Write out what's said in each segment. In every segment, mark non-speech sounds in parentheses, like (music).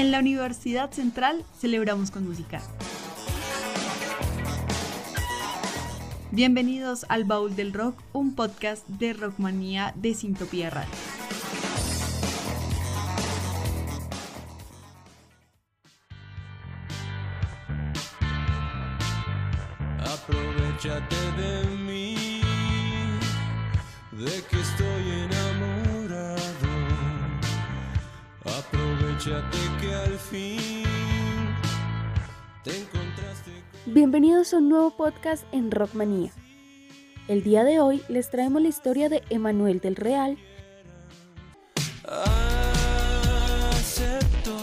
En la Universidad Central celebramos con música. Bienvenidos al Baúl del Rock, un podcast de Rockmanía de Sintopía Radio. Aprovechate de mí, de que estoy Aprovechate que al fin te encontraste. Bienvenidos a un nuevo podcast en Rockmanía. El día de hoy les traemos la historia de Emanuel del Real, Acepto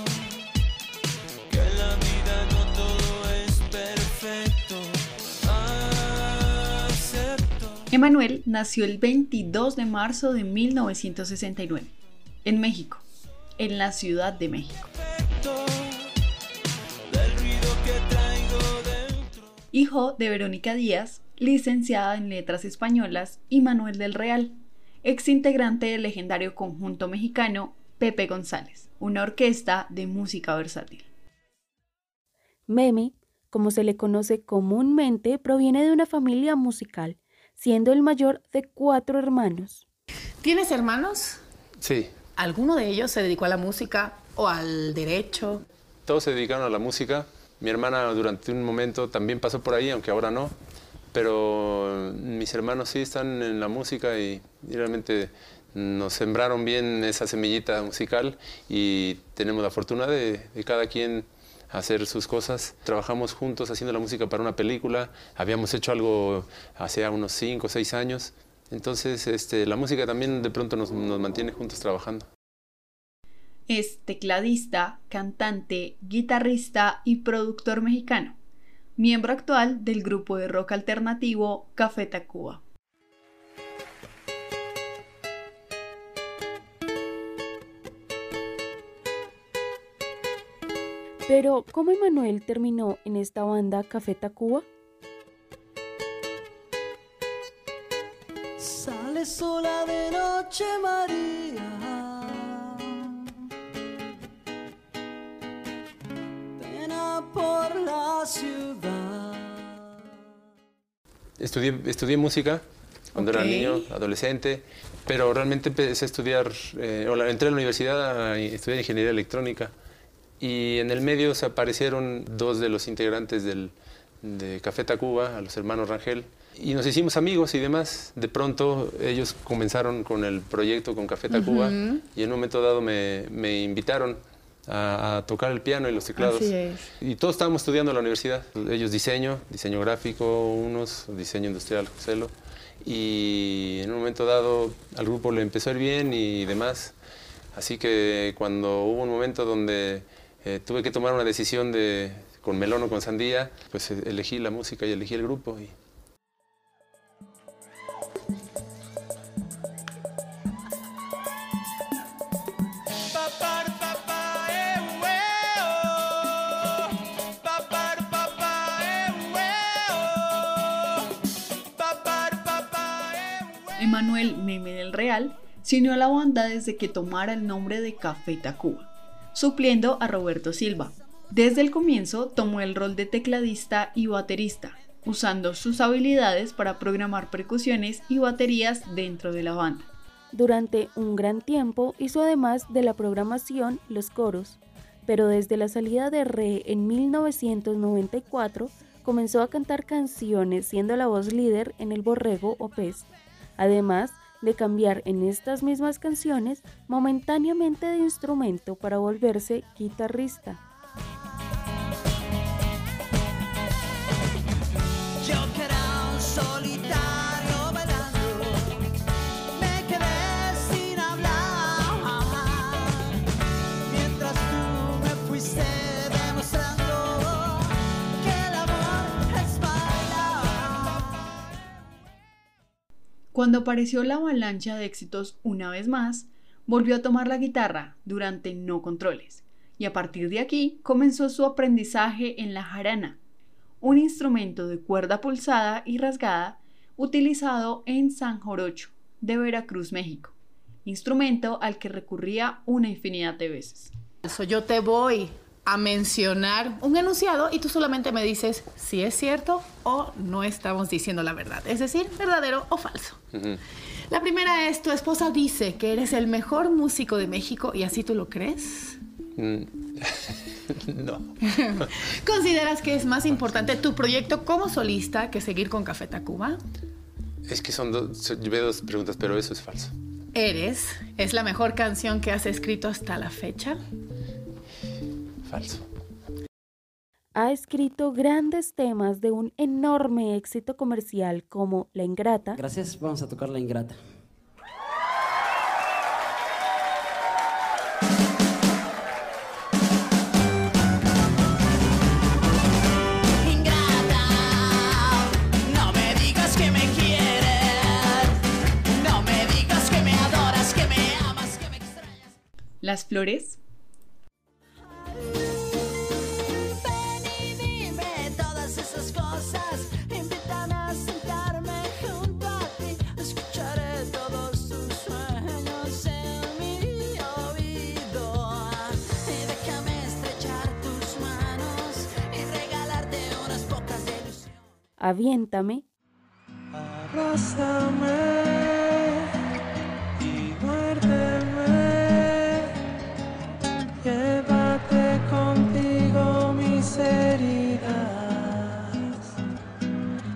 que en la vida no todo es perfecto. Acepto. Emanuel nació el 22 de marzo de 1969 en México, en la Ciudad de México. Hijo de Verónica Díaz, licenciada en Letras Españolas, y Manuel del Real, ex integrante del legendario conjunto mexicano Pepe González, una orquesta de música versátil. Meme, como se le conoce comúnmente, proviene de una familia musical, siendo el mayor de cuatro hermanos. ¿Tienes hermanos? Sí, ¿Alguno de ellos se dedicó a la música o al derecho? todos se dedicaron a la música. Mi hermana durante un momento también pasó por ahí, aunque ahora no. Pero mis hermanos sí están en la música y, y realmente nos sembraron bien esa semillita musical y tenemos la fortuna de, de cada quien hacer sus cosas. Trabajamos juntos haciendo la música para una película. Habíamos hecho algo hace unos 5 o 6 años. Entonces este, la música también de pronto nos, nos mantiene juntos trabajando. Es tecladista, cantante, guitarrista y productor mexicano, miembro actual del grupo de rock alternativo Café Tacuba. Pero, ¿cómo Emanuel terminó en esta banda Café Tacuba? Noche María. Pena por la ciudad. Estudié, estudié música cuando era niño, adolescente, pero realmente empecé a estudiar, eh, o la- entré a la universidad a estudiar ingeniería electrónica y en el medio se aparecieron dos de los integrantes del, de Café Tacuba, a los hermanos Rangel, y nos hicimos amigos y demás. De pronto ellos comenzaron con el proyecto con Café Tacuba y en un momento dado me, me invitaron a, a tocar el piano y los teclados. Así es. Y todos estábamos estudiando en la universidad. Ellos diseño, diseño gráfico, unos, diseño industrial, Joselo. Y en un momento dado al grupo le empezó a ir bien y demás. Así que cuando hubo un momento donde eh, tuve que tomar una decisión de con melón o con sandía, pues eh, elegí la música y elegí el grupo. Y. Emanuel Meme del Real se unió a la banda desde que tomara el nombre de Café Tacuba, supliendo a Roberto Silva. Desde el comienzo tomó el rol de tecladista y baterista, usando sus habilidades para programar percusiones y baterías dentro de la banda. Durante un gran tiempo hizo además de la programación los coros, pero desde la salida de Re en 1994 comenzó a cantar canciones siendo la voz líder en El Borrego o Pez, además de cambiar en estas mismas canciones momentáneamente de instrumento para volverse guitarrista. Cuando apareció la avalancha de éxitos una vez más, volvió a tomar la guitarra durante No Controles y a partir de aquí comenzó su aprendizaje en la jarana, un instrumento de cuerda pulsada y rasgada utilizado en San Jorocho, de Veracruz, México, instrumento al que recurría una infinidad de veces. So, yo te voy a mencionar un enunciado y tú solamente me dices si es cierto o no estamos diciendo la verdad. Es decir, verdadero o falso. La primera es, tu esposa dice que eres el mejor músico de México y así tú lo crees. Mm, (laughs) no. (laughs) ¿Consideras que es más importante tu proyecto como solista que seguir con Café Tacuba? Es que son dos, yo veo dos preguntas, pero eso es falso. ¿Eres? ¿Es la mejor canción que has escrito hasta la fecha? Falso. Ha escrito grandes temas de un enorme éxito comercial como La Ingrata, Gracias, vamos a tocar la ingrata. Ingrata, no Aviéntame, Abrázame y muérdeme. Llévate contigo mis heridas.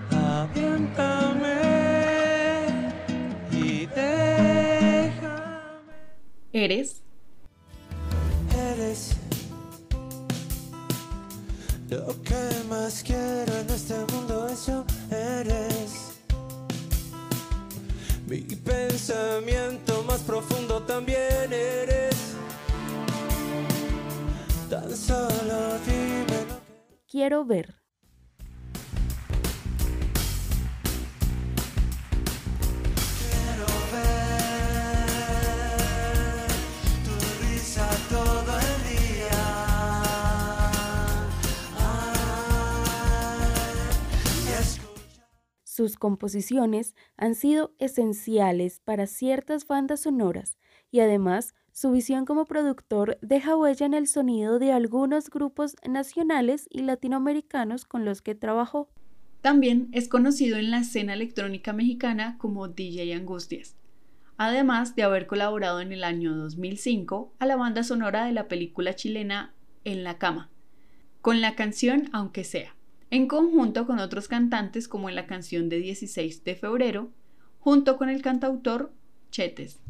Aviéntame y déjame. eres, Eres lo que más quiero en este mundo, eso eres. Mi pensamiento más profundo también eres. Tan solo dime quiero ver. Sus composiciones han sido esenciales para ciertas bandas sonoras y además su visión como productor deja huella en el sonido de algunos grupos nacionales y latinoamericanos con los que trabajó. también es conocido en la escena electrónica mexicana como DJ Angustias, además de haber colaborado en el año 2005 a la banda sonora de la película chilena En la cama, con la canción Aunque sea, en conjunto con otros cantantes como en la canción de 16 de febrero, junto con el cantautor Chetes.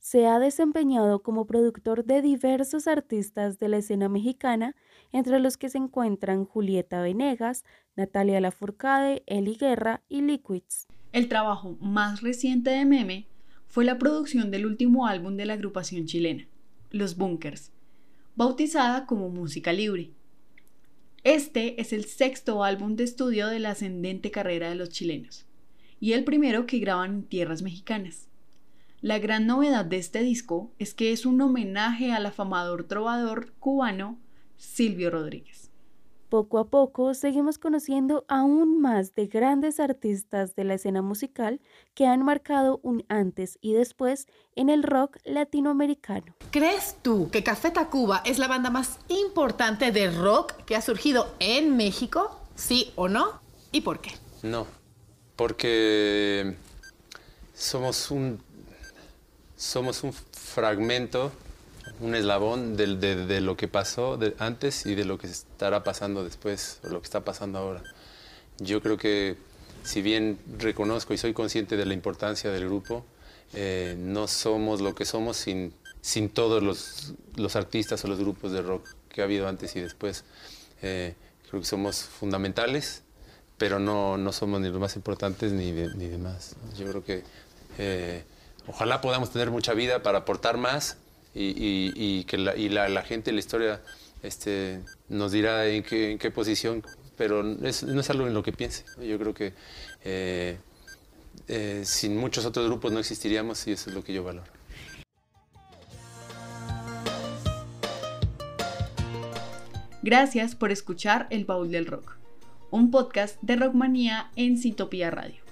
Se ha desempeñado como productor de diversos artistas de la escena mexicana, entre los que se encuentran Julieta Venegas, Natalia Lafourcade, Eli Guerra y Liquids. El trabajo más reciente de Meme fue la producción del último álbum de la agrupación chilena, Los Bunkers, bautizada como Música Libre. Este es el sexto álbum de estudio de la ascendente carrera de los chilenos y el primero que graban en tierras mexicanas. La gran novedad de este disco es que es un homenaje al afamador trovador cubano Silvio Rodríguez. Poco a poco seguimos conociendo aún más de grandes artistas de la escena musical que han marcado un antes y después en el rock latinoamericano. ¿Crees tú que Café Tacuba es la banda más importante de rock que ha surgido en México? ¿Sí o no? ¿Y por qué? No, porque somos un, somos un fragmento, un eslabón del- de, de lo que pasó de- antes y de lo que estará pasando después, o lo que está pasando ahora. Yo creo que si bien reconozco y soy consciente de la importancia del grupo, eh, no somos lo que somos sin, sin todos los, los artistas o los grupos de rock que ha habido antes y después. Eh, creo que somos fundamentales, pero no, no somos ni los más importantes ni, de- ni demás. Yo creo que eh, ojalá podamos tener mucha vida para aportar más y, que la, y la, la gente, la historia, este, nos dirá en qué, en qué posición, pero no es algo en lo que piense. Yo creo que eh, eh, sin muchos otros grupos no existiríamos y eso es lo que yo valoro. Gracias por escuchar El Baúl del Rock, un podcast de Rockmanía en Sintopía Radio.